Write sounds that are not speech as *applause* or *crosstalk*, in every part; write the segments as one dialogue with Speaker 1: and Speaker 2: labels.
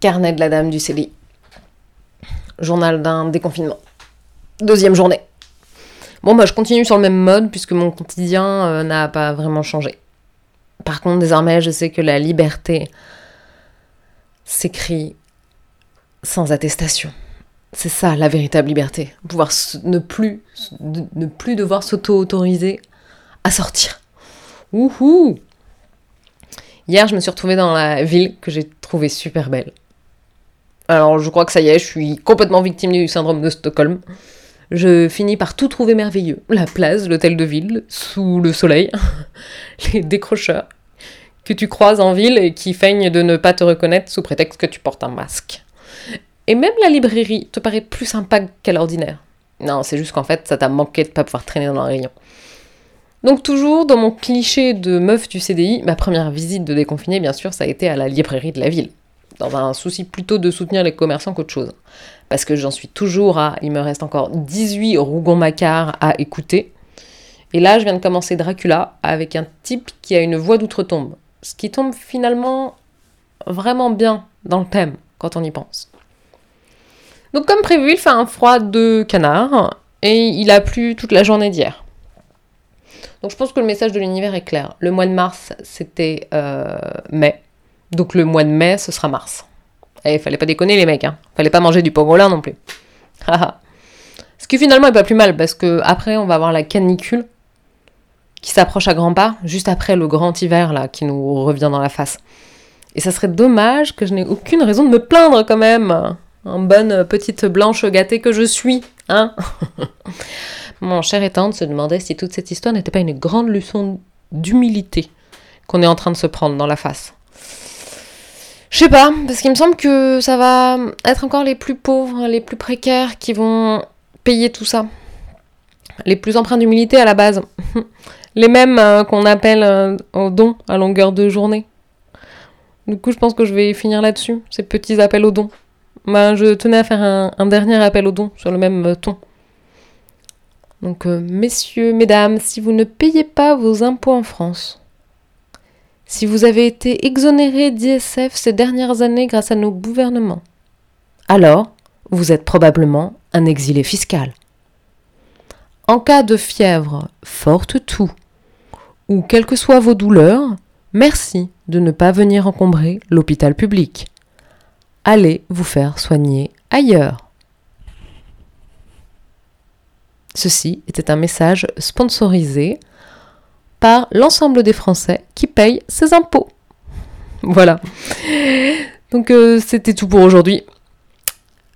Speaker 1: Carnet de la dame du CDI. Journal d'un déconfinement. Deuxième journée. Bon, bah, je continue sur le même mode puisque mon quotidien euh, n'a pas vraiment changé. Par contre, désormais, je sais que la liberté s'écrit sans attestation. C'est ça la véritable liberté. Pouvoir ne plus, ne plus devoir s'auto-autoriser à sortir. Wouhou Hier, je me suis retrouvée dans la ville que j'ai trouvée super belle. Alors, je crois que ça y est, je suis complètement victime du syndrome de Stockholm. Je finis par tout trouver merveilleux. La place, l'hôtel de ville, sous le soleil, *laughs* les décrocheurs que tu croises en ville et qui feignent de ne pas te reconnaître sous prétexte que tu portes un masque. Et même la librairie te paraît plus sympa qu'à l'ordinaire. Non, c'est juste qu'en fait, ça t'a manqué de pas pouvoir traîner dans un rayon. Donc toujours dans mon cliché de meuf du CDI, ma première visite de déconfiné, bien sûr, ça a été à la librairie de la ville. Dans un souci plutôt de soutenir les commerçants qu'autre chose. Parce que j'en suis toujours à... Il me reste encore 18 Rougon-Macquart à écouter. Et là, je viens de commencer Dracula avec un type qui a une voix d'outre-tombe. Ce qui tombe finalement vraiment bien dans le thème quand on y pense. Donc comme prévu, il fait un froid de canard et il a plu toute la journée d'hier. Donc je pense que le message de l'univers est clair. Le mois de mars, c'était euh, mai. Donc le mois de mai, ce sera mars. Et il fallait pas déconner les mecs, hein. Fallait pas manger du pangolin non plus. *laughs* Ce qui finalement est pas plus mal parce que après on va avoir la canicule qui s'approche à grands pas, juste après le grand hiver là qui nous revient dans la face. Et ça serait dommage que je n'ai aucune raison de me plaindre quand même. En bonne petite blanche gâtée que je suis, hein *laughs* Mon cher et se demandait si toute cette histoire n'était pas une grande leçon d'humilité qu'on est en train de se prendre dans la face. Je sais pas, parce qu'il me semble que ça va être encore les plus pauvres, les plus précaires qui vont payer tout ça. Les plus empreints d'humilité à la base. *laughs* Les mêmes euh, qu'on appelle euh, au don à longueur de journée. Du coup, je pense que je vais finir là-dessus, ces petits appels au don. Ben, je tenais à faire un, dernier appel au don sur le même euh, ton. Donc, messieurs, mesdames, si vous ne payez pas vos impôts en France, si vous avez été exonéré d'ISF ces dernières années grâce à nos gouvernements, alors vous êtes probablement un exilé fiscal. En cas de fièvre forte tout, ou quelles que soient vos douleurs, merci de ne pas venir encombrer l'hôpital public. Allez vous faire soigner ailleurs. Ceci était un message sponsorisé par l'ensemble des Français qui payent ses impôts. *laughs* Voilà. Donc euh, c'était tout pour aujourd'hui.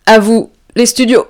Speaker 1: À vous les studios.